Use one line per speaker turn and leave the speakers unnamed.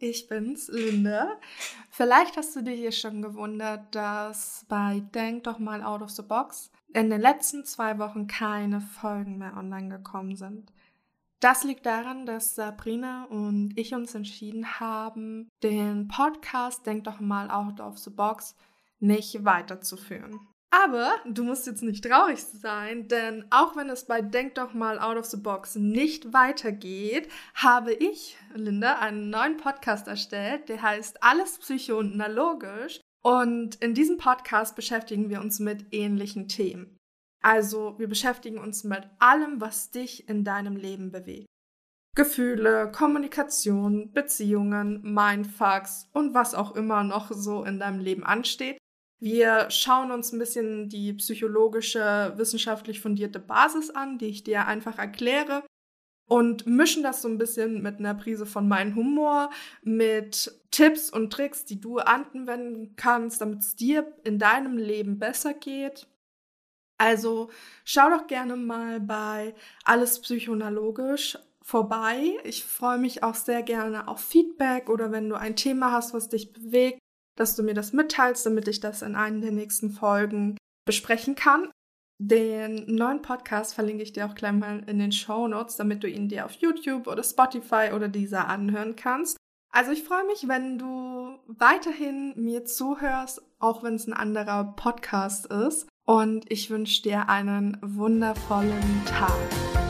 ich bin's, Linda. Vielleicht hast du dir hier schon gewundert, dass bei Denk doch mal out of the box in den letzten zwei Wochen keine Folgen mehr online gekommen sind. Das liegt daran, dass Sabrina und ich uns entschieden haben, den Podcast Denk doch mal out of the box nicht weiterzuführen. Aber du musst jetzt nicht traurig sein, denn auch wenn es bei Denk doch mal out of the box nicht weitergeht, habe ich, Linda, einen neuen Podcast erstellt, der heißt Alles Psycho und Logisch. Und in diesem Podcast beschäftigen wir uns mit ähnlichen Themen. Also wir beschäftigen uns mit allem, was dich in deinem Leben bewegt. Gefühle, Kommunikation, Beziehungen, Mindfucks und was auch immer noch so in deinem Leben ansteht. Wir schauen uns ein bisschen die psychologische, wissenschaftlich fundierte Basis an, die ich dir einfach erkläre und mischen das so ein bisschen mit einer Prise von meinem Humor, mit Tipps und Tricks, die du anwenden kannst, damit es dir in deinem Leben besser geht. Also schau doch gerne mal bei Alles Psychonalogisch vorbei. Ich freue mich auch sehr gerne auf Feedback oder wenn du ein Thema hast, was dich bewegt, dass du mir das mitteilst, damit ich das in einer der nächsten Folgen besprechen kann. Den neuen Podcast verlinke ich dir auch gleich mal in den Show Notes, damit du ihn dir auf YouTube oder Spotify oder dieser anhören kannst. Also ich freue mich, wenn du weiterhin mir zuhörst, auch wenn es ein anderer Podcast ist. Und ich wünsche dir einen wundervollen Tag.